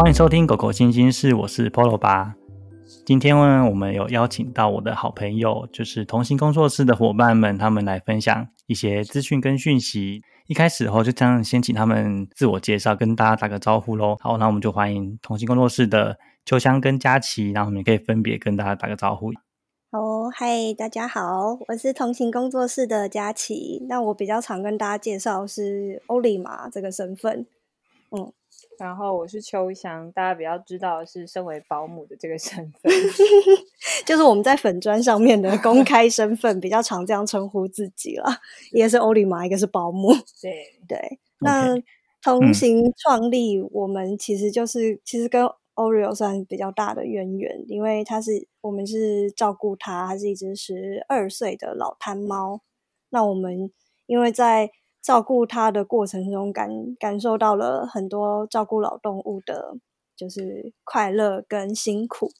欢迎收听《狗狗星星室》，我是 Polo 八。今天呢，我们有邀请到我的好朋友，就是同行工作室的伙伴们，他们来分享一些资讯跟讯息。一开始后就这样，先请他们自我介绍，跟大家打个招呼喽。好，那我们就欢迎同行工作室的秋香跟佳琪，然后我们可以分别跟大家打个招呼。好，嗨，大家好，我是同行工作室的佳琪。那我比较常跟大家介绍是欧里玛这个身份，嗯。然后我是秋香，大家比较知道是身为保姆的这个身份，就是我们在粉砖上面的公开身份，比较常这样称呼自己了。一个是欧里玛，一个是保姆。对对，那同行创立，我们其实就是其实跟 Oreo 算比较大的渊源，因为他是我们是照顾他，他是一只十二岁的老贪猫。那我们因为在照顾它的过程中，感感受到了很多照顾老动物的，就是快乐跟辛苦。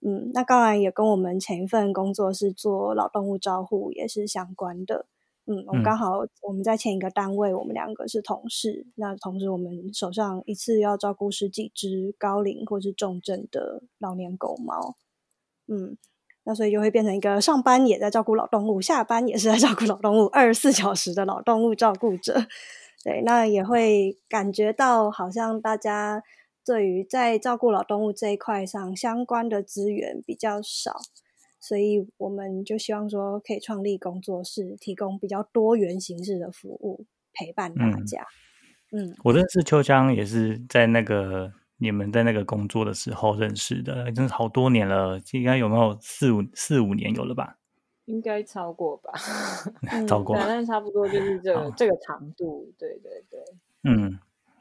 嗯，那当然也跟我们前一份工作是做老动物照护也是相关的。嗯，我们刚好我们在前一个单位，我们两个是同事。那同时，我们手上一次要照顾十几只高龄或是重症的老年狗猫。嗯。那所以就会变成一个上班也在照顾老动物，下班也是在照顾老动物，二十四小时的老动物照顾者。对，那也会感觉到好像大家对于在照顾老动物这一块上相关的资源比较少，所以我们就希望说可以创立工作室，提供比较多元形式的服务，陪伴大家。嗯，我认识秋江也是在那个。你们在那个工作的时候认识的，真是好多年了，应该有没有四五四五年有了吧？应该超过吧，超过，反正差不多就是这个这个长度，对对对。嗯，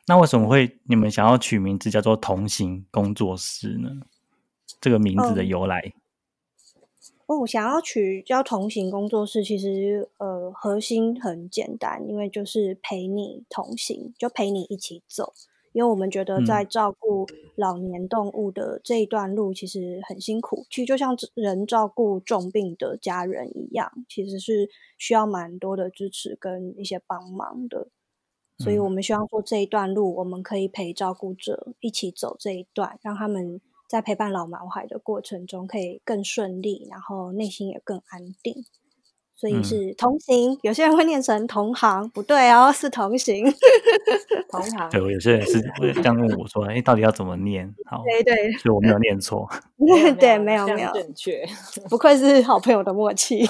那为什么会你们想要取名字叫做同行工作室呢？这个名字的由来？哦，想要取叫同行工作室，其实呃核心很简单，因为就是陪你同行，就陪你一起走。因为我们觉得在照顾老年动物的这一段路其实很辛苦，其实就像人照顾重病的家人一样，其实是需要蛮多的支持跟一些帮忙的。所以我们希望说这一段路，我们可以陪照顾者一起走这一段，让他们在陪伴老毛孩的过程中可以更顺利，然后内心也更安定。所以是同行，有些人会念成同行，不对哦，是同行。同行。对，我有些人是这样问我说：“哎，到底要怎么念？”好，对对，所以我没有念错。对，没有没有正确，不愧是好朋友的默契。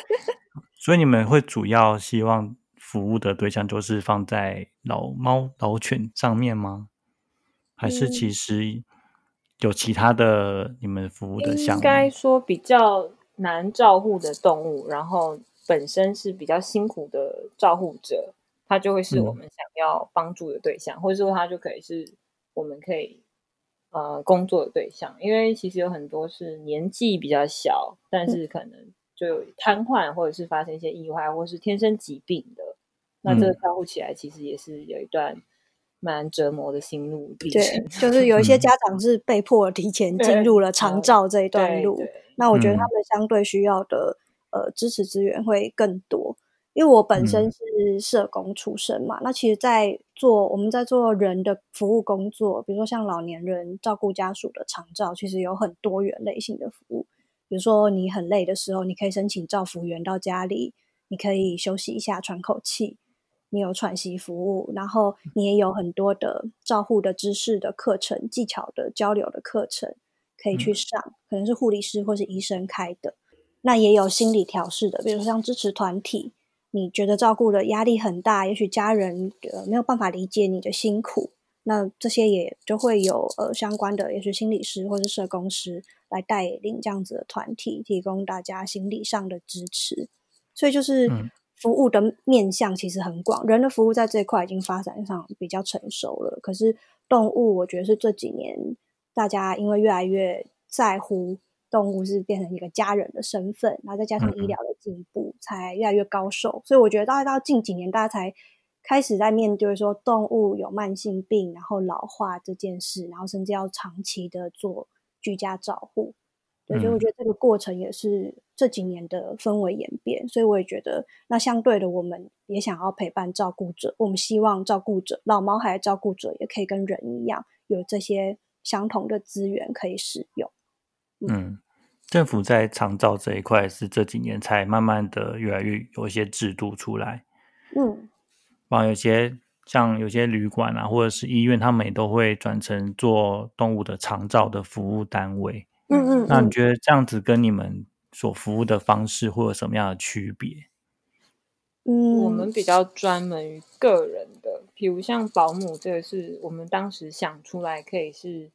所以你们会主要希望服务的对象就是放在老猫、老犬上面吗？还是其实有其他的你们服务的项目？应该说比较。难照护的动物，然后本身是比较辛苦的照护者，他就会是我们想要帮助的对象，或者说他就可以是我们可以呃工作的对象。因为其实有很多是年纪比较小，但是可能就有瘫痪，或者是发生一些意外，或是天生疾病的，那这个照顾起来其实也是有一段。蛮折磨的心路历程，对，就是有一些家长是被迫提前进入了长照这一段路。那我觉得他们相对需要的呃支持资源会更多。因为我本身是社工出身嘛，那其实，在做我们在做人的服务工作，比如说像老年人照顾家属的长照，其实有很多元类型的服务。比如说你很累的时候，你可以申请照服员到家里，你可以休息一下，喘口气。你有喘息服务，然后你也有很多的照护的知识的课程、技巧的交流的课程可以去上，可能是护理师或是医生开的。那也有心理调试的，比如说像支持团体，你觉得照顾的压力很大，也许家人呃没有办法理解你的辛苦，那这些也就会有呃相关的，也许心理师或是社工师来带领这样子的团体，提供大家心理上的支持。所以就是。服务的面向其实很广，人的服务在这一块已经发展上比较成熟了。可是动物，我觉得是这几年大家因为越来越在乎动物是变成一个家人的身份，然后再加上医疗的进步，才越来越高寿。所以我觉得大概到近几年，大家才开始在面对说动物有慢性病，然后老化这件事，然后甚至要长期的做居家照护。对，所以我觉得这个过程也是这几年的氛围演变，所以我也觉得，那相对的，我们也想要陪伴照顾者，我们希望照顾者老毛孩的照顾者也可以跟人一样，有这些相同的资源可以使用。嗯，政府在长照这一块是这几年才慢慢的越来越有一些制度出来。嗯，包括有些像有些旅馆啊，或者是医院，他们也都会转成做动物的长照的服务单位。嗯嗯，那你觉得这样子跟你们所服务的方式会有什么样的区别？嗯，我们比较专门于个人的，比如像保姆，这个是我们当时想出来可以是，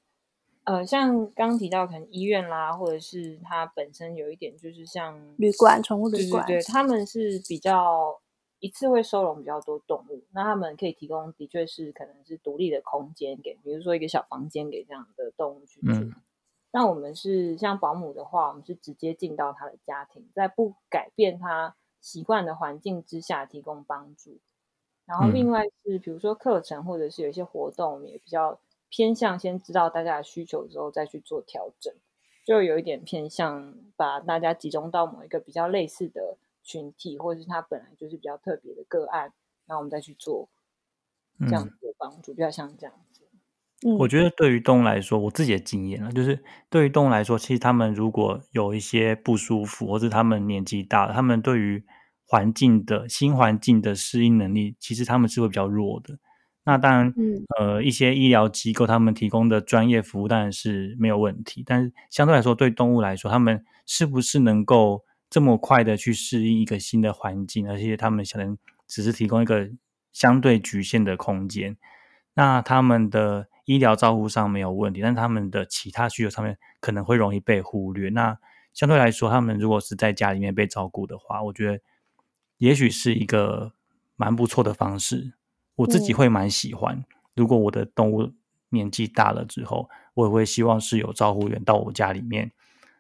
呃，像刚刚提到可能医院啦，或者是它本身有一点就是像旅馆、宠物旅馆，对对对，他们是比较一次会收容比较多动物，那他们可以提供的确是可能是独立的空间给，比如说一个小房间给这样的动物去住。那我们是像保姆的话，我们是直接进到他的家庭，在不改变他。习惯的环境之下提供帮助，然后另外是比如说课程或者是有一些活动，我们也比较偏向先知道大家的需求之后再去做调整，就有一点偏向把大家集中到某一个比较类似的群体，或者是他本来就是比较特别的个案，然后我们再去做这样子的帮助，比较像这样子。我觉得对于动物来说，我自己的经验啊，就是对于动物来说，其实他们如果有一些不舒服，或者他们年纪大了，他们对于环境的新环境的适应能力，其实他们是会比较弱的。那当然，呃，一些医疗机构他们提供的专业服务当然是没有问题，但是相对来说，对动物来说，他们是不是能够这么快的去适应一个新的环境，而且他们可能只是提供一个相对局限的空间，那他们的。医疗照护上没有问题，但他们的其他需求上面可能会容易被忽略。那相对来说，他们如果是在家里面被照顾的话，我觉得也许是一个蛮不错的方式。我自己会蛮喜欢。如果我的动物年纪大了之后，我也会希望是有照护员到我家里面，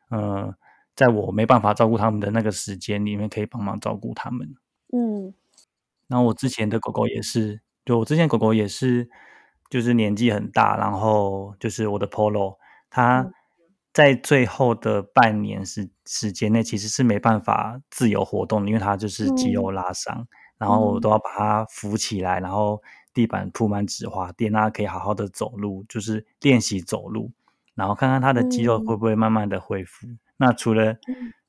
嗯，在我没办法照顾他们的那个时间里面，可以帮忙照顾他们。嗯，然后我之前的狗狗也是，就我之前狗狗也是。就是年纪很大，然后就是我的 Polo，它在最后的半年时时间内其实是没办法自由活动，因为它就是肌肉拉伤，然后我都要把它扶起来，然后地板铺满纸滑垫，让它可以好好的走路，就是练习走路，然后看看它的肌肉会不会慢慢的恢复。那除了，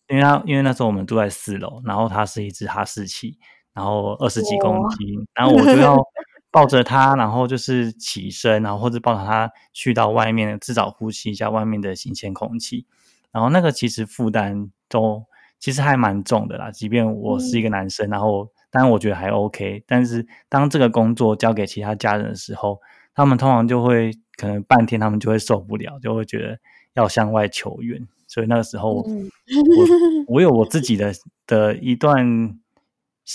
因为它因为那时候我们住在四楼，然后它是一只哈士奇，然后二十几公斤，然后我就要。抱着他，然后就是起身，然后或者抱着他去到外面，至少呼吸一下外面的新鲜空气。然后那个其实负担都其实还蛮重的啦。即便我是一个男生，然后当然我觉得还 OK。但是当这个工作交给其他家人的时候，他们通常就会可能半天他们就会受不了，就会觉得要向外求援。所以那个时候，我我有我自己的的一段。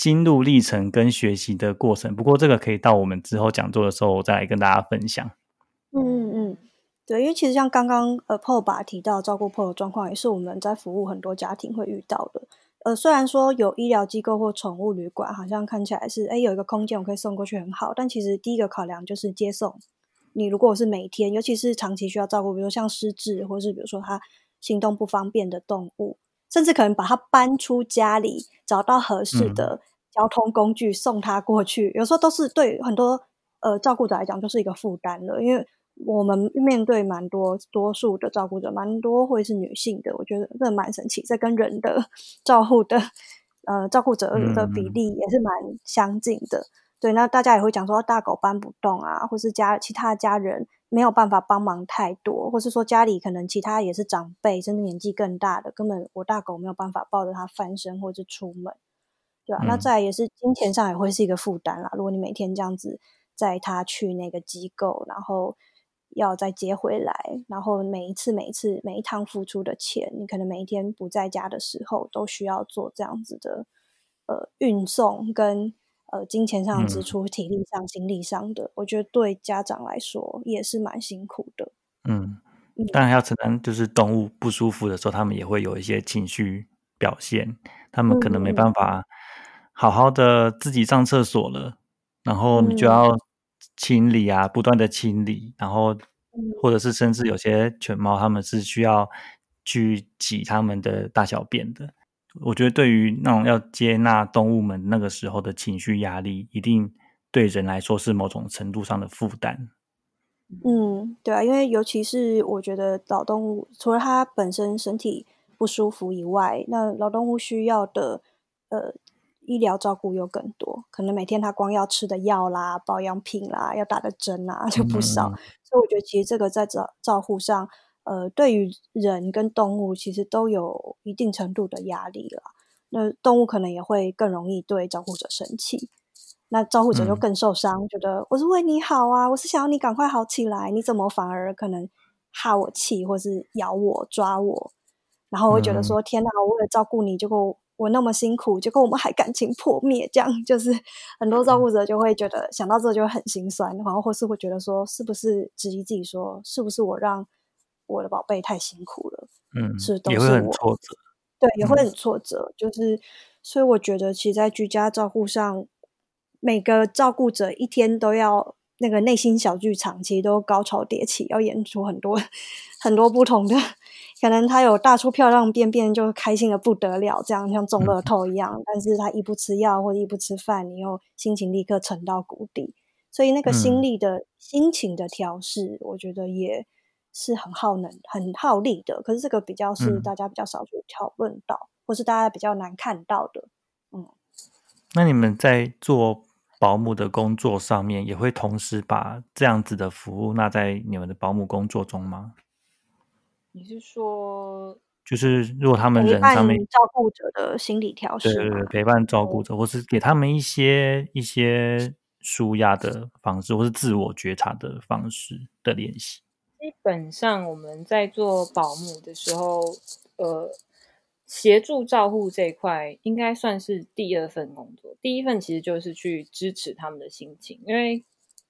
心路历程跟学习的过程，不过这个可以到我们之后讲座的时候再来跟大家分享。嗯嗯嗯，对，因为其实像刚刚呃 Paul 把提到照顾 p o 的状况，也是我们在服务很多家庭会遇到的。呃，虽然说有医疗机构或宠物旅馆，好像看起来是哎有一个空间我可以送过去很好，但其实第一个考量就是接送。你如果是每天，尤其是长期需要照顾，比如说像失智，或是比如说它行动不方便的动物。甚至可能把他搬出家里，找到合适的交通工具送他过去，有时候都是对很多呃照顾者来讲就是一个负担了。因为我们面对蛮多多数的照顾者，蛮多会是女性的，我觉得这蛮神奇，这跟人的 照顾的呃照顾者的比例也是蛮相近的。对，那大家也会讲说大狗搬不动啊，或是家其他家人。没有办法帮忙太多，或是说家里可能其他也是长辈，甚至年纪更大的，根本我大狗没有办法抱着它翻身或者出门，对吧？那再也是金钱上也会是一个负担啦。如果你每天这样子载它去那个机构，然后要再接回来，然后每一次每一次每一趟付出的钱，你可能每一天不在家的时候都需要做这样子的呃运送跟。呃，金钱上支出、体力上、心力上的，我觉得对家长来说也是蛮辛苦的。嗯，当然要承担，就是动物不舒服的时候，他们也会有一些情绪表现，他们可能没办法好好的自己上厕所了，然后你就要清理啊，不断的清理，然后或者是甚至有些犬猫，他们是需要去挤他们的大小便的。我觉得对于那种要接纳动物们那个时候的情绪压力，一定对人来说是某种程度上的负担。嗯，对啊，因为尤其是我觉得老动物，除了它本身身体不舒服以外，那老动物需要的呃医疗照顾又更多，可能每天它光要吃的药啦、保养品啦、要打的针啊 就不少，所以我觉得其实这个在照照护上，呃，对于人跟动物其实都有一定程度的压力了。那动物可能也会更容易对照顾者生气。那照顾者就更受伤，觉得我是为你好啊，我是想要你赶快好起来，你怎么反而可能哈我气，或是咬我、抓我？然后我会觉得说，天哪，我为了照顾你，结果我那么辛苦，结果我们还感情破灭，这样就是很多照顾者就会觉得想到这就很心酸，然后或是会觉得说，是不是质疑自己说，是不是我让我的宝贝太辛苦了？嗯，是都是很挫折，对，也会很挫折，就是所以我觉得，其实，在居家照顾上。每个照顾者一天都要那个内心小剧场，其实都高潮迭起，要演出很多很多不同的。可能他有大出漂亮便便，就开心的不得了，这样像中乐透一样。但是他一不吃药或者一不吃饭，你又心情立刻沉到谷底。所以那个心力的心情的调试，我觉得也是很耗能、很耗力的。可是这个比较是大家比较少去讨论到，或是大家比较难看到的。嗯，那你们在做？保姆的工作上面也会同时把这样子的服务纳在你们的保姆工作中吗？你是说，就是如果他们人上面照顾者的心理调试，对对对，陪伴照顾者，或是给他们一些一些舒压的方式，或是自我觉察的方式的练习。基本上我们在做保姆的时候，呃。协助照护这一块应该算是第二份工作，第一份其实就是去支持他们的心情。因为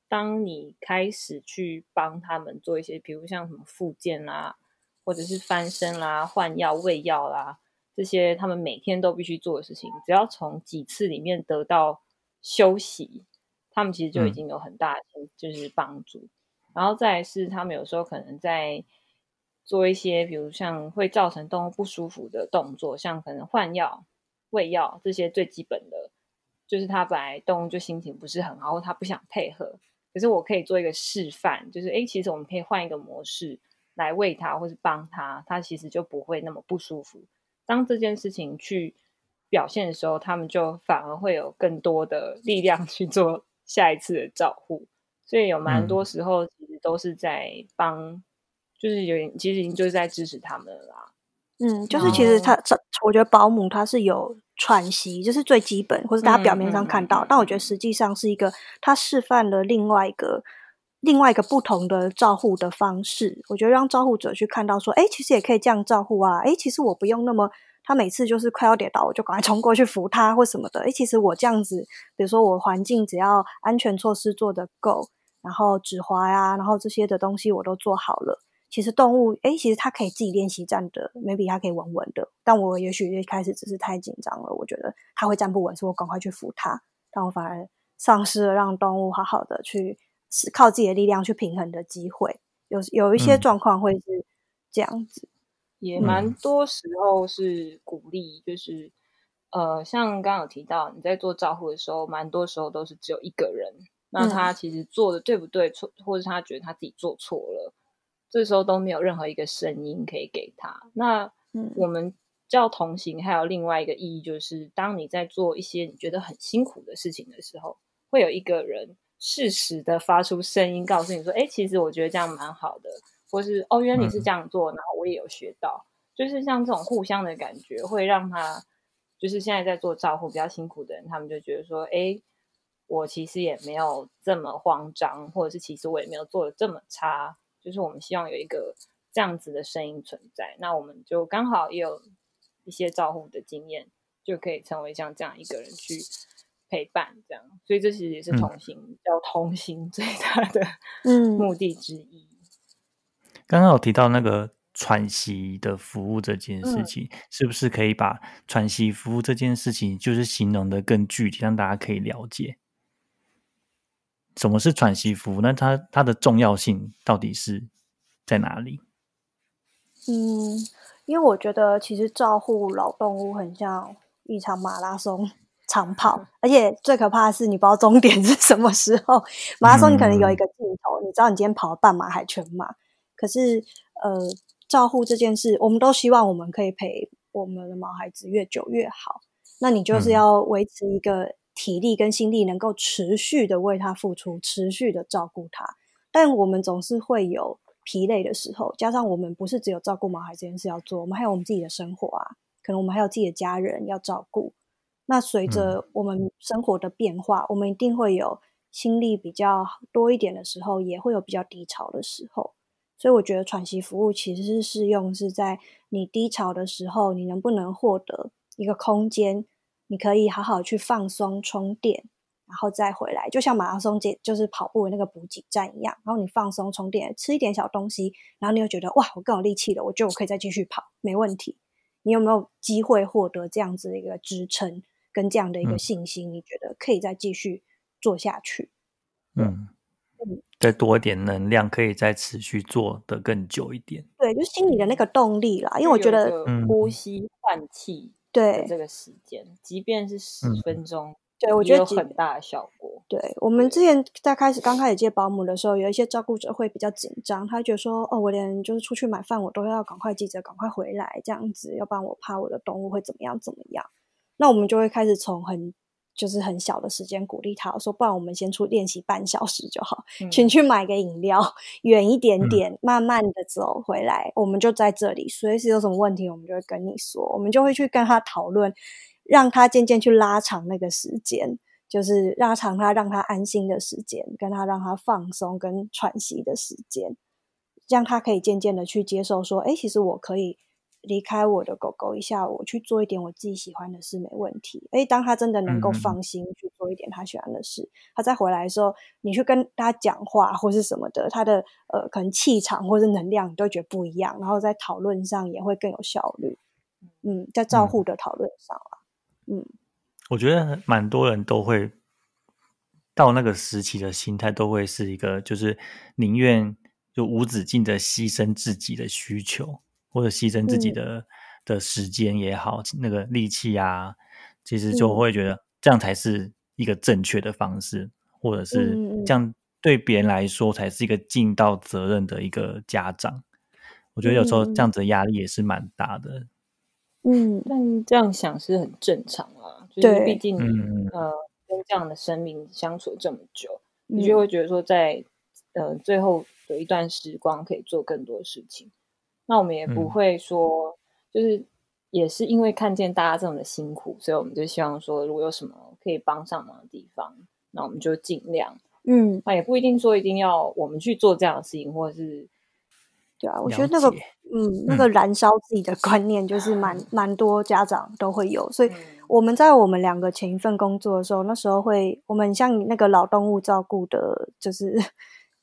当你开始去帮他们做一些，比如像什么复健啦，或者是翻身啦、换药、喂药啦这些，他们每天都必须做的事情，只要从几次里面得到休息，他们其实就已经有很大的就是帮助。然后再是他们有时候可能在。做一些，比如像会造成动物不舒服的动作，像可能换药、喂药这些最基本的，就是它本来动物就心情不是很好，或它不想配合，可是我可以做一个示范，就是哎，其实我们可以换一个模式来喂它，或是帮它，它其实就不会那么不舒服。当这件事情去表现的时候，他们就反而会有更多的力量去做下一次的照护。所以有蛮多时候，其实都是在帮。就是有点，其实已经就是在支持他们了啦。嗯，就是其实他，这我觉得保姆他是有喘息，就是最基本，或是大家表面上看到，但我觉得实际上是一个，他示范了另外一个另外一个不同的照护的方式。我觉得让照护者去看到说，哎，其实也可以这样照护啊。哎，其实我不用那么，他每次就是快要跌倒，我就赶快冲过去扶他或什么的。哎，其实我这样子，比如说我环境只要安全措施做得够，然后指滑呀，然后这些的东西我都做好了。其实动物，哎，其实它可以自己练习站的，maybe 它可以稳稳的。但我也许一开始只是太紧张了，我觉得它会站不稳，所以我赶快去扶它。但我反而丧失了让动物好好的去靠自己的力量去平衡的机会。有有一些状况会是这样子，也蛮多时候是鼓励，就是呃，像刚刚有提到你在做照护的时候，蛮多时候都是只有一个人，那他其实做的对不对错，或者他觉得他自己做错了。这时候都没有任何一个声音可以给他。那我们叫同行，还有另外一个意义，就是当你在做一些你觉得很辛苦的事情的时候，会有一个人适时的发出声音，告诉你说：“哎，其实我觉得这样蛮好的。”或是“哦，原来你是这样做，然后我也有学到。”就是像这种互相的感觉，会让他就是现在在做照顾比较辛苦的人，他们就觉得说：“哎，我其实也没有这么慌张，或者是其实我也没有做的这么差。”就是我们希望有一个这样子的声音存在，那我们就刚好也有一些照护的经验，就可以成为像这样一个人去陪伴，这样。所以这其实也是同行叫同行最大的嗯目的之一。刚刚有提到那个喘息的服务这件事情，是不是可以把喘息服务这件事情就是形容的更具体，让大家可以了解？什么是喘息服务？那它它的重要性到底是在哪里？嗯，因为我觉得其实照护老动物很像一场马拉松，长跑，而且最可怕的是你不知道终点 是什么时候。马拉松你可能有一个镜头，你知道你今天跑了半马还全马，可是呃，照护这件事，我们都希望我们可以陪我们的毛孩子越久越好。那你就是要维持一个体力跟心力，能够持续的为他付出，持续的照顾他。但我们总是会有疲累的时候，加上我们不是只有照顾毛孩这件事要做，我们还有我们自己的生活啊，可能我们还有自己的家人要照顾。那随着我们生活的变化，我们一定会有心力比较多一点的时候，也会有比较低潮的时候。所以我觉得喘息服务其实是适用是在你低潮的时候，你能不能获得一个空间，你可以好好去放松充电，然后再回来，就像马拉松节就是跑步的那个补给站一样。然后你放松充电，吃一点小东西，然后你又觉得哇，我更有力气了，我觉得我可以再继续跑，没问题。你有没有机会获得这样子的一个支撑？跟这样的一个信心，你觉得可以再继续做下去？嗯嗯，再多一点能量，可以再持续做的更久一点。对，就心里的那个动力啦。因为我觉得呼吸换气，对这个时间，即便是十分钟，对我觉得有很大的效果。对我们之前在开始刚开始接保姆的时候，有一些照顾者会比较紧张，他觉得说：“哦，我连就是出去买饭，我都要赶快记着赶快回来，这样子，要不然我怕我的动物会怎么样怎么样。”那我们就会开始从很就是很小的时间鼓励他说，不然我们先出练习半小时就好，请去买个饮料，远一点点，慢慢的走回来，我们就在这里，随时有什么问题，我们就会跟你说，我们就会去跟他讨论，让他渐渐去拉长那个时间，就是拉长他让他安心的时间，跟他让他放松跟喘息的时间，让他可以渐渐的去接受说，哎，其实我可以。离开我的狗狗一下，我去做一点我自己喜欢的事没问题。诶，当他真的能够放心去做一点他喜欢的事，他再回来的时候，你去跟他讲话或是什么的，他的呃可能气场或是能量，你都觉得不一样。然后在讨论上也会更有效率。嗯，在照护的讨论上啊，嗯，我觉得蛮多人都会到那个时期的心态，都会是一个就是宁愿就无止境的牺牲自己的需求。或者牺牲自己的的时间也好，那个力气啊，其实就会觉得这样才是一个正确的方式，或者是这样对别人来说才是一个尽到责任的一个家长。我觉得有时候这样子的压力也是蛮大的。嗯，但这样想是很正常啊，就是毕竟呃跟这样的生命相处这么久，你就会觉得说在呃最后有一段时光可以做更多事情。那我们也不会说，就是也是因为看见大家这么的辛苦，所以我们就希望说，如果有什么可以帮上忙的地方，那我们就尽量。嗯，那也不一定说一定要我们去做这样的事情，或者是对啊，我觉得那个嗯，那个燃烧自己的观念，就是蛮蛮多家长都会有。所以我们在我们两个前一份工作的时候，那时候会我们像那个老动物照顾的，就是。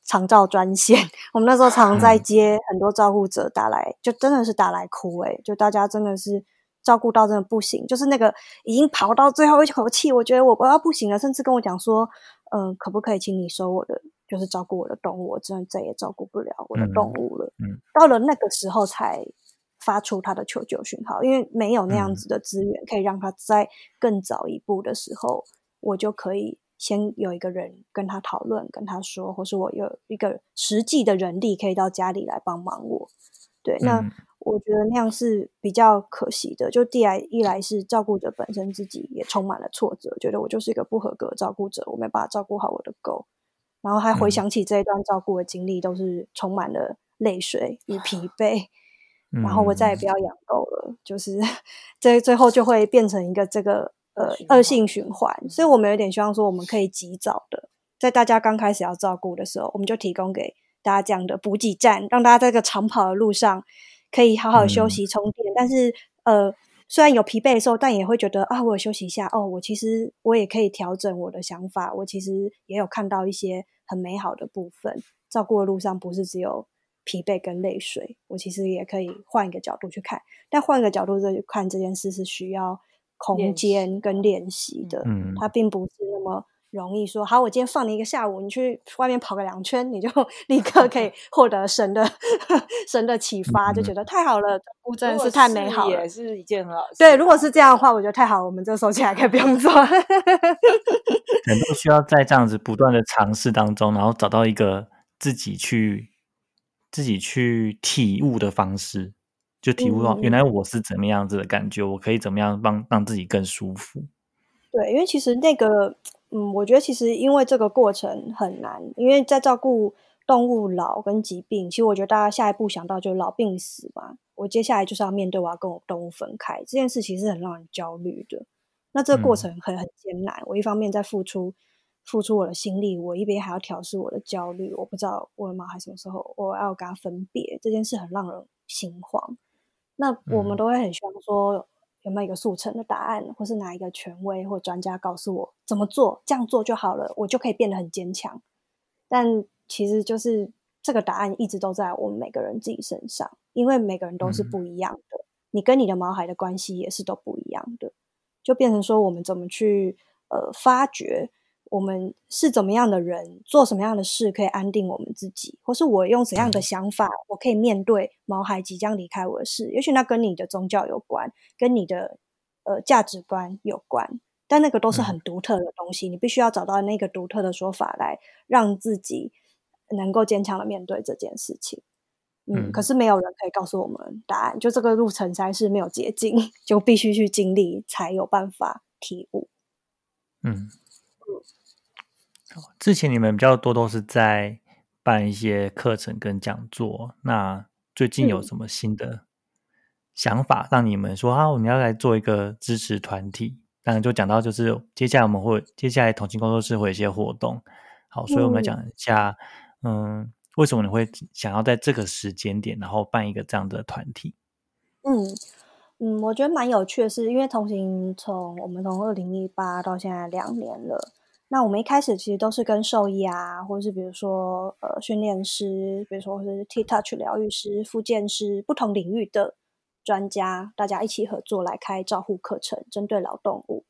长照专线，我们那时候常在接很多照顾者打来，就真的是打来哭诶，就大家真的是照顾到真的不行，就是那个已经跑到最后一口气，我觉得我我要不行了，甚至跟我讲说，嗯，可不可以请你收我的，就是照顾我的动物，我真的再也照顾不了我的动物了。嗯，到了那个时候才发出他的求救讯号，因为没有那样子的资源可以让他在更早一步的时候，我就可以。先有一个人跟他讨论，跟他说，或是我有一个实际的人力可以到家里来帮忙我。对，那我觉得那样是比较可惜的。就第来一来是照顾者本身自己也充满了挫折，觉得我就是一个不合格照顾者，我没办法照顾好我的狗。然后还回想起这一段照顾的经历，都是充满了泪水与疲惫。然后我再也不要养狗了，就是 最最后就会变成一个这个。呃，恶性循环，所以我们有点希望说，我们可以及早的，在大家刚开始要照顾的时候，我们就提供给大家这样的补给站，让大家在这个长跑的路上可以好好休息充电。但是，呃，虽然有疲惫的时候，但也会觉得啊，我有休息一下哦，我其实我也可以调整我的想法，我其实也有看到一些很美好的部分。照顾的路上不是只有疲惫跟泪水，我其实也可以换一个角度去看。但换一个角度再去看这件事，是需要。空间跟练习的，它并不是那么容易说，好，我今天放你一个下午，你去外面跑个两圈，你就 立刻可以 获得神的 神的启发，就觉得太好了，真的是太美好了，也是一件好事。对，如果是这样的话，我觉得太好了，我们这收起来可以不用做。人都需要在这样子不断的尝试当中，然后找到一个自己去自己去体悟的方式，就体悟到原来我是怎么样子的感觉，我可以怎么样帮让自己更舒服。对，因为其实那个，嗯，我觉得其实因为这个过程很难，因为在照顾动物老跟疾病，其实我觉得大家下一步想到就是老病死嘛。我接下来就是要面对我要跟我动物分开这件事，其实很让人焦虑的。那这个过程很很艰难，我一方面在付出付出我的心力，我一边还要调试我的焦虑。我不知道我的猫孩什么时候我要跟它分别，这件事很让人心慌。那我们都会很希望说。有没有一个速成的答案，或是哪一个权威或专家告诉我怎么做，这样做就好了，我就可以变得很坚强。但其实就是这个答案一直都在我们每个人自己身上，因为每个人都是不一样的，你跟你的毛孩的关系也是都不一样的，就变成说我们怎么去呃发掘。我们是怎么样的人，做什么样的事可以安定我们自己，或是我用怎样的想法，我可以面对毛孩即将离开我的事？也许那跟你的宗教有关，跟你的呃价值观有关，但那个都是很独特的东西。你必须要找到那个独特的说法，来让自己能够坚强的面对这件事情。嗯，可是没有人可以告诉我们答案，就这个路程才是没有捷径，就必须去经历才有办法体悟。嗯。之前你们比较多都是在办一些课程跟讲座，那最近有什么新的想法让你们说啊，我们要来做一个支持团体？当然就讲到就是接下来我们会接下来同情工作室会有一些活动，好，所以我们来讲一下，嗯，为什么你会想要在这个时间点然后办一个这样的团体？嗯嗯，我觉得蛮有趣的是，因为同行从我们从二零一八到现在两年了。那我们一开始其实都是跟兽医啊，或者是比如说呃训练师，比如说是 T Touch 疗愈师、复健师，不同领域的专家，大家一起合作来开照护课程，针对老动物。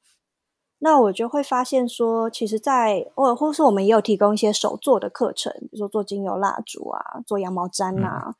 那我就会发现说，其实，在或或是我们也有提供一些手做的课程，比如说做精油蜡烛啊，做羊毛毡啊。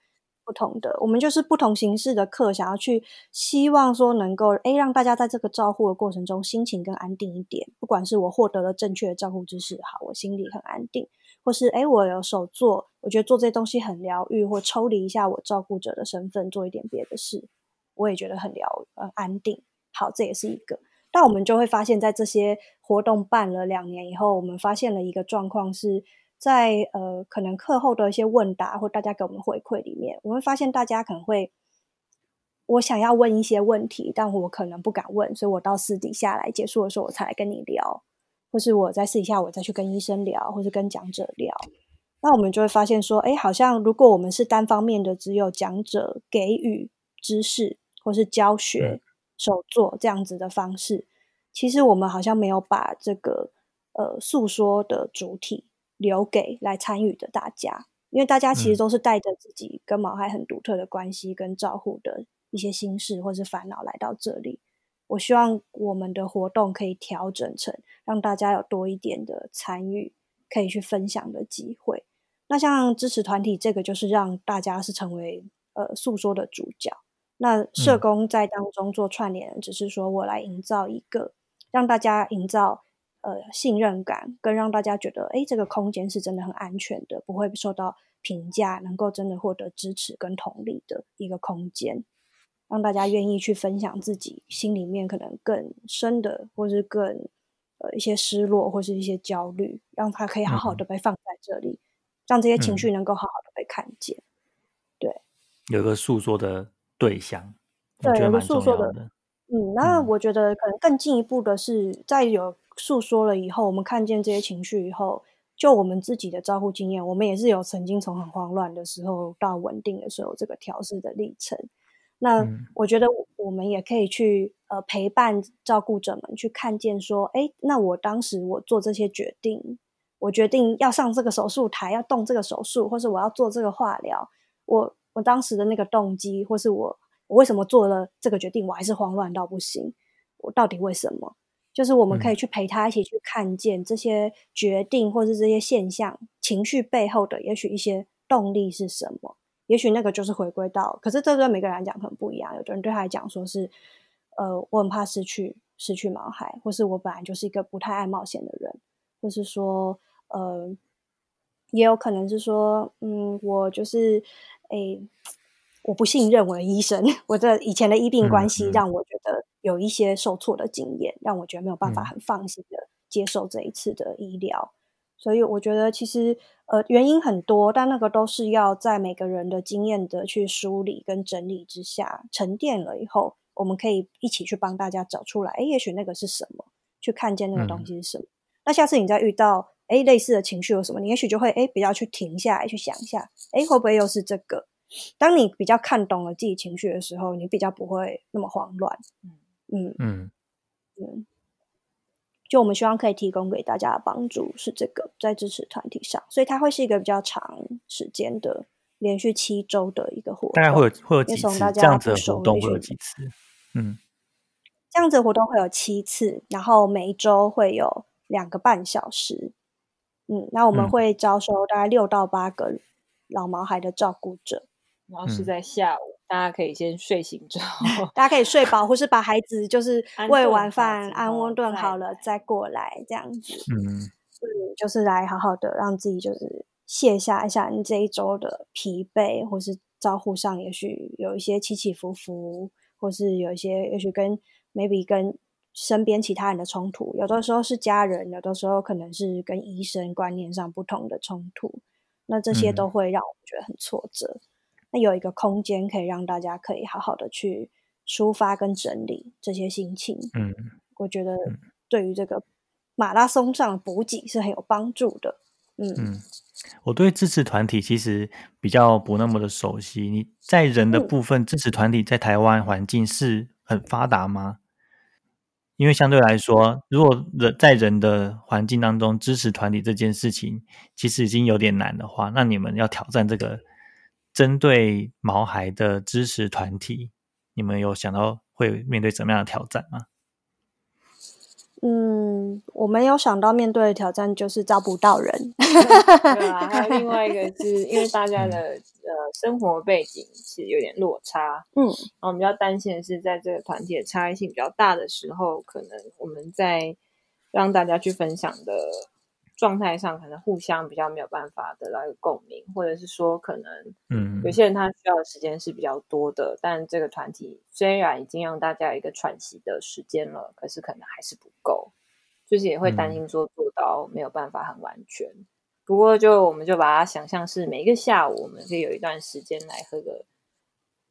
不同的，我们就是不同形式的课，想要去希望说能够诶让大家在这个照护的过程中心情更安定一点。不管是我获得了正确的照护知识，好，我心里很安定；或是诶我有手做，我觉得做这些东西很疗愈，或抽离一下我照顾者的身份，做一点别的事，我也觉得很疗呃安定。好，这也是一个。但我们就会发现，在这些活动办了两年以后，我们发现了一个状况是。在呃，可能课后的一些问答或大家给我们回馈里面，我会发现大家可能会，我想要问一些问题，但我可能不敢问，所以我到私底下来结束的时候，我才来跟你聊，或是我在私底下我再去跟医生聊，或是跟讲者聊。那我们就会发现说，哎，好像如果我们是单方面的，只有讲者给予知识或是教学手作这样子的方式，其实我们好像没有把这个呃诉说的主体。留给来参与的大家，因为大家其实都是带着自己跟毛孩很独特的关系跟照护的一些心事或是烦恼来到这里。我希望我们的活动可以调整成让大家有多一点的参与，可以去分享的机会。那像支持团体这个，就是让大家是成为呃诉说的主角。那社工在当中做串联，只是说我来营造一个让大家营造。呃，信任感更让大家觉得，哎，这个空间是真的很安全的，不会受到评价，能够真的获得支持跟同理的一个空间，让大家愿意去分享自己心里面可能更深的，或是更呃一些失落或是一些焦虑，让他可以好好的被放在这里，让这些情绪能够好好的被看见。对，有个诉说的对象，对，有个诉说的，嗯，那我觉得可能更进一步的是，在有。诉说了以后，我们看见这些情绪以后，就我们自己的照顾经验，我们也是有曾经从很慌乱的时候到稳定的时候这个调试的历程。那我觉得我们也可以去呃陪伴照顾者们去看见说，哎，那我当时我做这些决定，我决定要上这个手术台，要动这个手术，或是我要做这个化疗，我我当时的那个动机，或是我我为什么做了这个决定，我还是慌乱到不行，我到底为什么？就是我们可以去陪他一起去看见这些决定，或是这些现象、情绪背后的，也许一些动力是什么？也许那个就是回归到，可是这对每个人来讲可能不一样。有的人对他来讲说是，呃，我很怕失去失去毛孩，或是我本来就是一个不太爱冒险的人，或是说，呃，也有可能是说，嗯，我就是，诶。我不信任我的医生，我的以前的医病关系让我觉得有一些受挫的经验，让我觉得没有办法很放心的接受这一次的医疗。所以我觉得其实呃原因很多，但那个都是要在每个人的经验的去梳理跟整理之下沉淀了以后，我们可以一起去帮大家找出来。哎，也许那个是什么？去看见那个东西是什么？那下次你再遇到哎类似的情绪有什么？你也许就会哎比较去停下来去想一下，哎会不会又是这个？当你比较看懂了自己情绪的时候，你比较不会那么慌乱。嗯嗯嗯嗯，就我们希望可以提供给大家的帮助是这个，在支持团体上，所以它会是一个比较长时间的，连续七周的一个活动。大概会有会有几次这样子的活动？会有几次？嗯，这样子活动会有七次，然后每一周会有两个半小时。嗯，那我们会招收大概六到八个老毛孩的照顾者。然后是在下午，大家可以先睡醒之后，大家可以睡饱，或是把孩子就是 喂完饭、安温顿好了再过来这样子。嗯，就是来好好的让自己就是卸下一下你这一周的疲惫，或是招呼上也许有一些起起伏伏，或是有一些也许跟 maybe 跟身边其他人的冲突，有的时候是家人，有的时候可能是跟医生观念上不同的冲突，那这些都会让我们觉得很挫折。有一个空间可以让大家可以好好的去抒发跟整理这些心情，嗯，我觉得对于这个马拉松上补给是很有帮助的，嗯嗯。我对支持团体其实比较不那么的熟悉，你在人的部分支持团体在台湾环境是很发达吗？因为相对来说，如果人在人的环境当中支持团体这件事情其实已经有点难的话，那你们要挑战这个。针对毛孩的支持团体，你们有想到会面对怎么样的挑战吗？嗯，我们有想到面对的挑战就是招不到人。对啊，还有另外一个是因为大家的呃生活背景是有点落差，嗯，然后我们比较担心的是在这个团体的差异性比较大的时候，可能我们在让大家去分享的。状态上可能互相比较没有办法得到一个共鸣，或者是说可能，嗯，有些人他需要的时间是比较多的，但这个团体虽然已经让大家有一个喘息的时间了，可是可能还是不够，就是也会担心说做到没有办法很完全。不过就我们就把它想象是每一个下午，我们可以有一段时间来喝个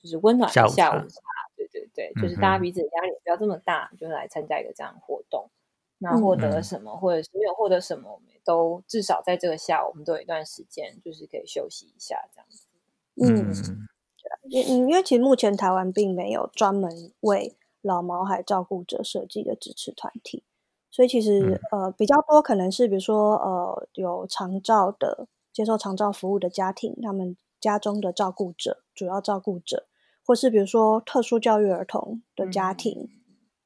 就是温暖的下午茶，对对对，就是大家彼此压力不要这么大，就是来参加一个这样的活动。那获得了什么，或者是没有获得什么，我们都至少在这个下午，我们都有一段时间，就是可以休息一下这样子。嗯，因因为其实目前台湾并没有专门为老毛孩照顾者设计的支持团体，所以其实呃比较多可能是比如说呃有长照的接受长照服务的家庭，他们家中的照顾者主要照顾者，或是比如说特殊教育儿童的家庭，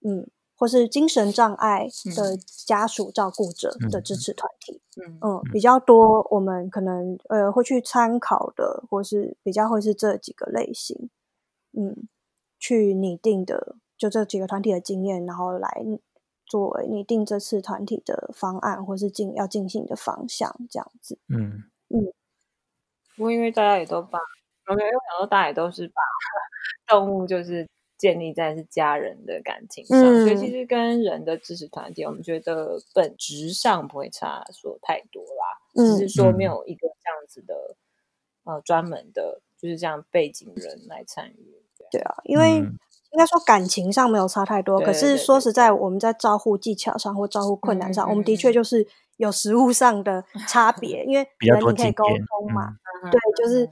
嗯。或是精神障碍的家属照顾者的支持团体，嗯比较多，我们可能呃会去参考的，或是比较会是这几个类型，嗯，去拟定的，就这几个团体的经验，然后来作为拟定这次团体的方案，或是进要进行的方向，这样子，嗯嗯。不过因为大家也都把，OK，因为很多大家也都是把 动物就是。建立在是家人的感情上，所以其实跟人的支持团体，我们觉得本质上不会差说太多啦。只是说没有一个这样子的呃专门的，就是这样背景人来参与。对啊，因为应该说感情上没有差太多，可是说实在，我们在招呼技巧上或招呼困难上，我们的确就是有实物上的差别。因为人你可以沟通嘛，对，就是。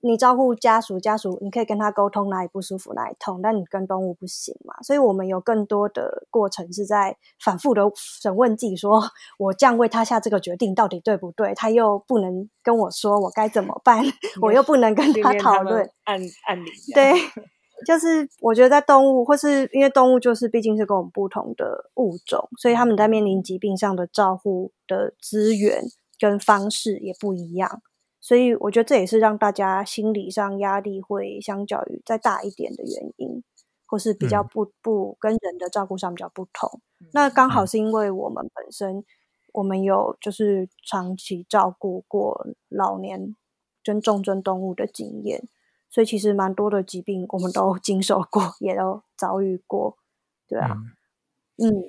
你照顾家属，家属你可以跟他沟通哪里不舒服，哪里痛，但你跟动物不行嘛。所以我们有更多的过程是在反复的审问自己：说我这样为他下这个决定到底对不对？他又不能跟我说我该怎么办，我又不能跟他讨论。按按理对 就是我觉得在动物，或是因为动物就是毕竟是跟我们不同的物种，所以他们在面临疾病上的照护的资源跟方式也不一样。所以我觉得这也是让大家心理上压力会相较于再大一点的原因，或是比较不不跟人的照顾上比较不同。那刚好是因为我们本身我们有就是长期照顾过老年跟重症动物的经验，所以其实蛮多的疾病我们都经受过，也都遭遇过，对啊，嗯，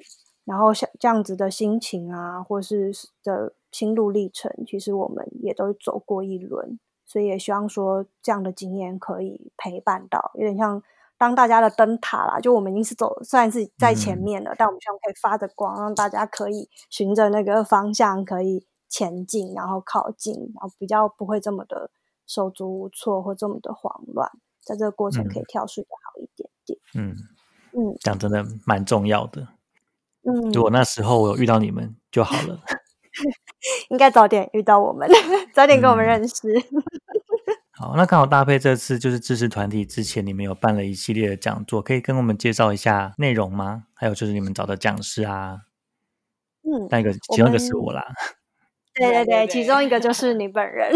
然后像这样子的心情啊，或是的。心路历程，其实我们也都走过一轮，所以也希望说这样的经验可以陪伴到，有点像当大家的灯塔啦。就我们已经是走，虽然是在前面了，但我们希望可以发着光，让大家可以循着那个方向可以前进，然后靠近，然后比较不会这么的手足无措或这么的慌乱，在这个过程可以跳水的好一点点。嗯嗯，这样真的蛮重要的。嗯，如果那时候我有遇到你们就好了。应该早点遇到我们，早点跟我们认识。好，那刚好搭配这次就是支持团体之前，你们有办了一系列的讲座，可以跟我们介绍一下内容吗？还有就是你们找的讲师啊，嗯，那个其中一个是我啦。对对对，其中一个就是你本人。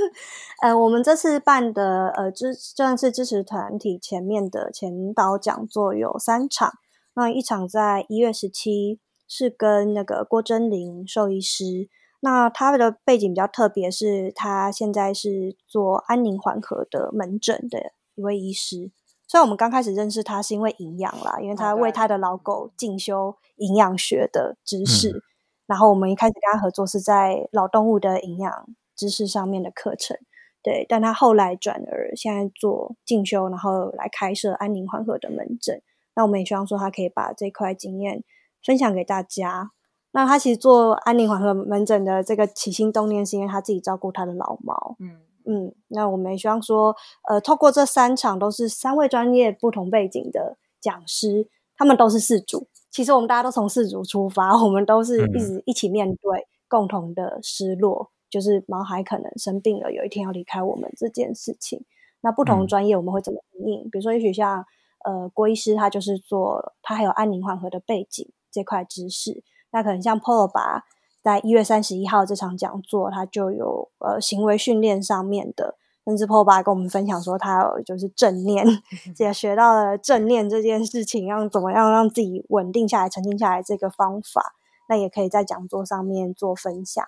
呃，我们这次办的呃支算是支持团体前面的前导讲座有三场，那一场在一月十七。是跟那个郭真玲兽医师，那他的背景比较特别，是他现在是做安宁缓和的门诊的一位医师。虽然我们刚开始认识他是因为营养啦，因为他为他的老狗进修营养学的知识，然后我们一开始跟他合作是在老动物的营养知识上面的课程，对。但他后来转而现在做进修，然后来开设安宁缓和的门诊。那我们也希望说他可以把这块经验。分享给大家。那他其实做安宁缓和门诊的这个起心动念，是因为他自己照顾他的老猫。嗯嗯。那我们也希望说，呃，透过这三场都是三位专业不同背景的讲师，他们都是事主。其实我们大家都从事主出发，我们都是一直一起面对共同的失落，就是毛孩可能生病了，有一天要离开我们这件事情。那不同专业我们会怎么应？比如说，也许像呃郭医师，他就是做他还有安宁缓和的背景。这块知识，那可能像 Polo 吧，在一月三十一号这场讲座，他就有呃行为训练上面的，甚至 Polo 吧跟我们分享说，他有就是正念，也学到了正念这件事情，让怎么样让自己稳定下来、沉静下来这个方法，那也可以在讲座上面做分享。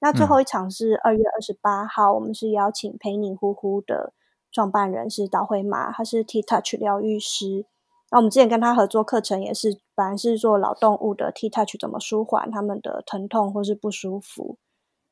那最后一场是二月二十八号，我们是邀请陪你呼呼的创办人是导会马，他是 T Touch 疗愈师。那我们之前跟他合作课程也是，本来是做老动物的 T touch 怎么舒缓他们的疼痛或是不舒服。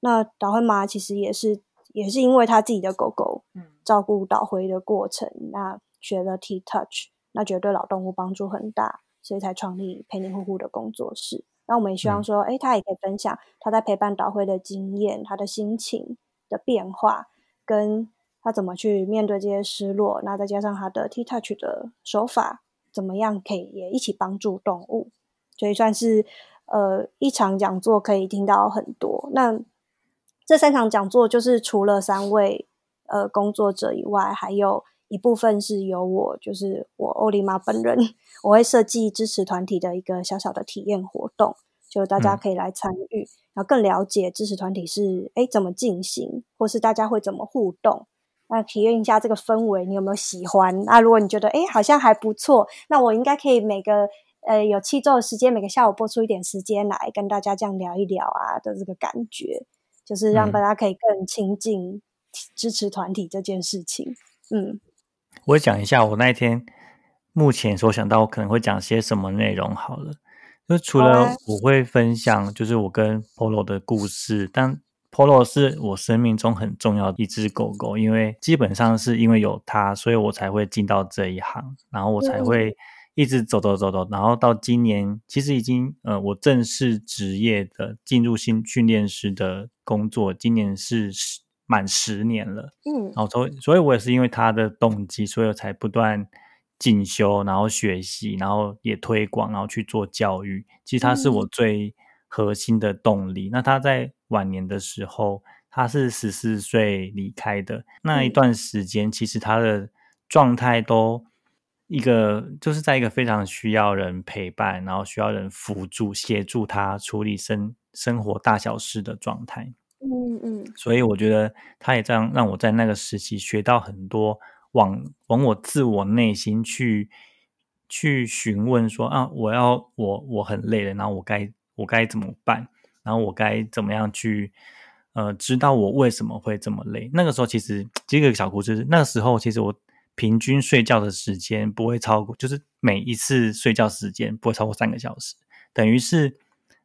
那导回妈其实也是，也是因为他自己的狗狗，嗯，照顾导回的过程，那学了 T touch，那觉得对老动物帮助很大，所以才创立陪你呼呼的工作室。那我们也希望说，哎，他也可以分享他在陪伴导回的经验，他的心情的变化，跟他怎么去面对这些失落。那再加上他的 T touch 的手法。怎么样可以也一起帮助动物？所以算是呃一场讲座可以听到很多。那这三场讲座就是除了三位呃工作者以外，还有一部分是由我，就是我欧丽玛本人，我会设计支持团体的一个小小的体验活动，就大家可以来参与，然后更了解支持团体是哎怎么进行，或是大家会怎么互动。那体验一下这个氛围，你有没有喜欢？那如果你觉得哎好像还不错，那我应该可以每个呃有七周的时间，每个下午播出一点时间来跟大家这样聊一聊啊的这个感觉，就是让大家可以更亲近支持团体这件事情。嗯，我讲一下我那一天目前所想到我可能会讲些什么内容好了，就除了我会分享就是我跟 Polo 的故事，但 Polo 是我生命中很重要的一只狗狗，因为基本上是因为有它，所以我才会进到这一行，然后我才会一直走走走走，然后到今年其实已经呃，我正式职业的进入新训练师的工作，今年是满十年了。嗯，然后所所以，我也是因为它的动机，所以我才不断进修，然后学习，然后也推广，然后去做教育。其实它是我最核心的动力。那他在晚年的时候，他是十四岁离开的那一段时间，其实他的状态都一个就是在一个非常需要人陪伴，然后需要人辅助协助他处理生生活大小事的状态。嗯嗯，所以我觉得他也这样让我在那个时期学到很多，往往我自我内心去去询问说啊，我要我我很累了，然后我该我该怎么办？然后我该怎么样去呃知道我为什么会这么累？那个时候其实这个小故事，那个时候其实我平均睡觉的时间不会超过，就是每一次睡觉时间不会超过三个小时，等于是。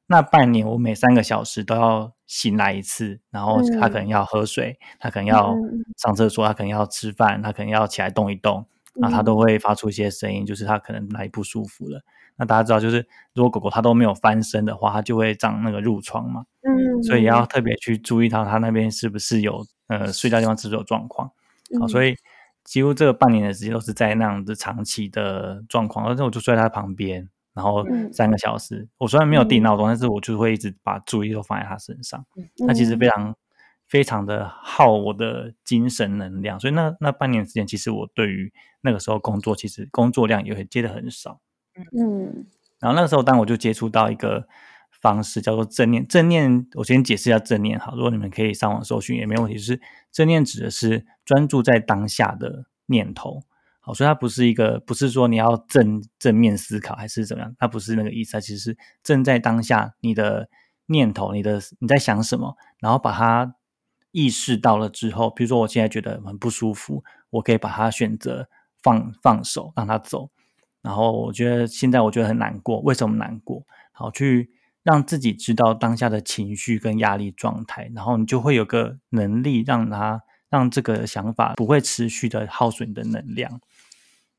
那半年，我每三个小时都要醒来一次，然后他可能要喝水，他可能要上厕所，他可能要吃饭，他可能要起来动一动，然后他都会发出一些声音，就是他可能哪里不舒服了。那大家知道，就是如果狗狗它都没有翻身的话，它就会长那个褥疮嘛，嗯，所以也要特别去注意到它那边是不是有呃睡觉地方是不是有状况。好，所以几乎这个半年的时间都是在那样子长期的状况，而且我就睡在它旁边。然后三个小时，我虽然没有定闹钟，但是我就会一直把注意都放在它身上。那其实非常非常的耗我的精神能量，所以那那半年时间，其实我对于那个时候工作，其实工作量也会接的很少。嗯，然后那个时候，当我就接触到一个方式，叫做正念。正念，我先解释一下正念。哈，如果你们可以上网搜寻也没问题。就是正念指的是专注在当下的念头。好，所以它不是一个，不是说你要正正面思考还是怎么样，它不是那个意思。它其实是正在当下，你的念头，你的你在想什么，然后把它意识到了之后，比如说我现在觉得很不舒服，我可以把它选择放放手，让它走。然后我觉得现在我觉得很难过，为什么难过？好，去让自己知道当下的情绪跟压力状态，然后你就会有个能力，让它让这个想法不会持续的耗损你的能量。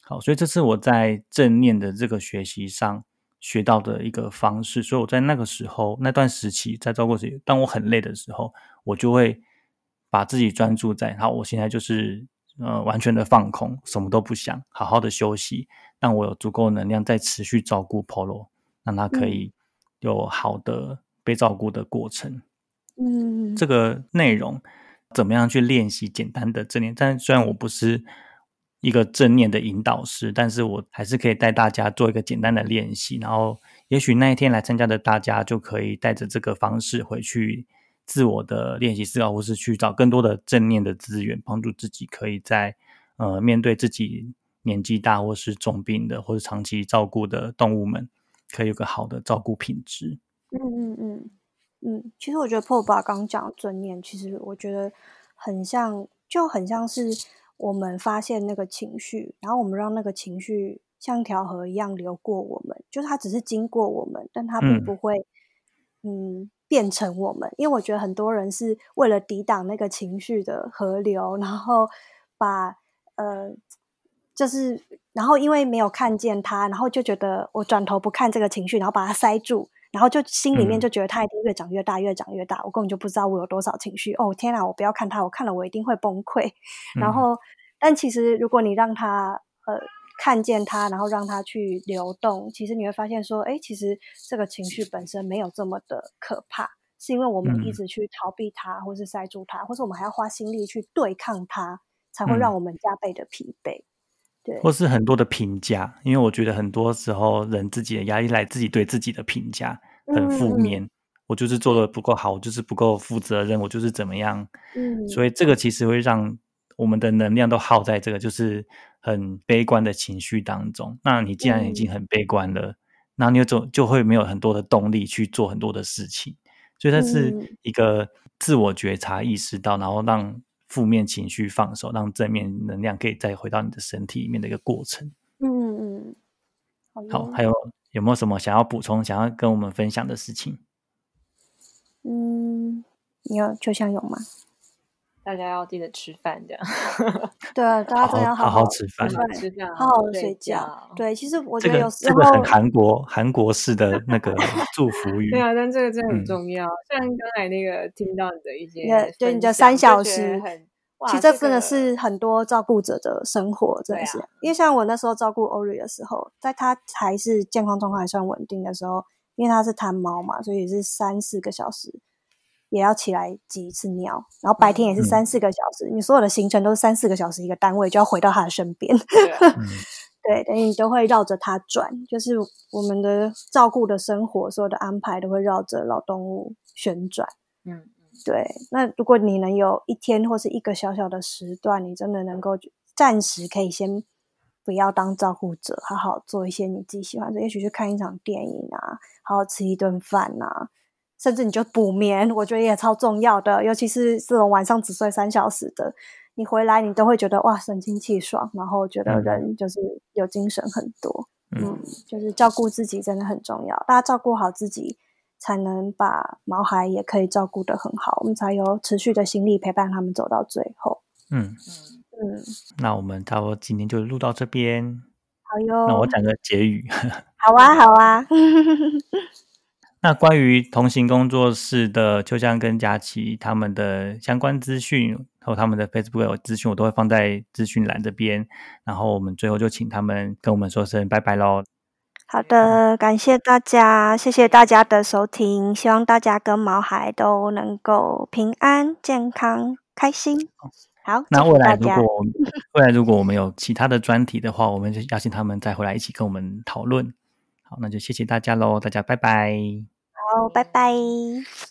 好，所以这是我在正念的这个学习上学到的一个方式。所以我在那个时候那段时期，在照顾自己，当我很累的时候，我就会把自己专注在，好，我现在就是呃完全的放空，什么都不想，好好的休息，让我有足够能量再持续照顾 Polo，让他可以有好的被照顾的过程。嗯，这个内容怎么样去练习简单的正念？但虽然我不是。一个正念的引导师，但是我还是可以带大家做一个简单的练习，然后也许那一天来参加的大家就可以带着这个方式回去自我的练习思考，或是去找更多的正念的资源，帮助自己可以在呃面对自己年纪大或是重病的或者长期照顾的动物们，可以有个好的照顾品质。嗯嗯嗯嗯，其实我觉得破爸刚刚讲正念，其实我觉得很像，就很像是。我们发现那个情绪，然后我们让那个情绪像条河一样流过我们，就是它只是经过我们，但它并不会，嗯，变成我们。因为我觉得很多人是为了抵挡那个情绪的河流，然后把呃，就是然后因为没有看见他，然后就觉得我转头不看这个情绪，然后把它塞住。然后就心里面就觉得它一定越长越大，越长越大。我根本就不知道我有多少情绪。哦天哪，我不要看它，我看了我一定会崩溃。然后，但其实如果你让它呃看见它，然后让它去流动，其实你会发现说，哎，其实这个情绪本身没有这么的可怕，是因为我们一直去逃避它，或是塞住它，或是我们还要花心力去对抗它，才会让我们加倍的疲惫。或。是很多的评价，因为我觉得很多时候人自己的压力来自己对自己的评价很负面，我就是做的不够好，我就是不够负责任，我就是怎么样，嗯，所以。这个其实会让我们的能量都耗在这个就是很悲观的情绪当中。那你既然已经很悲观了，那你就就会没有很多的动力去做很多的事情，所以它是一个自我觉察意识到，然后让。负面情绪放手，让正面能量可以再回到你的身体里面的一个过程。嗯嗯，好，还有有没有什么想要补充、想要跟我们分享的事情？嗯，你有就像有吗？大家要记得吃饭，这样。对啊，大家都要好好吃饭，吃饭，好好的睡觉。对，其实我觉得有时候这个很韩国韩国式的那个祝福 语。对啊，但这个真的很重要。像刚才那个听到你的一些，对你的三小时，其实这真的是很多照顾者的生活，真的是。因为像我那时候照顾欧瑞的时候，在他还是健康状况还算稳定的时候，因为他是贪猫嘛，所以是三四个小时。也要起来挤一次尿，然后白天也是三四个小时，你所有的行程都是三四个小时一个单位，就要回到他的身边。对，等于你都会绕着它转，就是我们的照顾的生活，所有的安排都会绕着老动物旋转。嗯，对。那如果你能有一天或是一个小小的时段，你真的能够暂时可以先不要当照顾者，好好做一些你自己喜欢的，也许去看一场电影啊，好好吃一顿饭啊，甚至你就补眠，我觉得也超重要的，尤其是这种晚上只睡三小时的。你回来，你都会觉得哇，神清气爽，然后觉得人就是有精神很多。嗯，就是照顾自己真的很重要。大家照顾好自己，才能把毛孩也可以照顾得很好，我们才有持续的心力陪伴他们走到最后。嗯嗯，那我们差不多今天就录到这边。好哟。那我讲个结语。好啊，好啊。那关于同行工作室的秋香跟佳琪他们的相关资讯和他们的 Facebook 有资讯，我都会放在资讯栏这边。然后我们最后就请他们跟我们说声拜拜喽。好的，感谢大家，谢谢大家的收听，希望大家跟毛孩都能够平安、健康、开心。好，那未来如果 未来如果我们有其他的专题的话，我们就邀请他们再回来一起跟我们讨论。好，那就谢谢大家喽，大家拜拜。好，拜拜。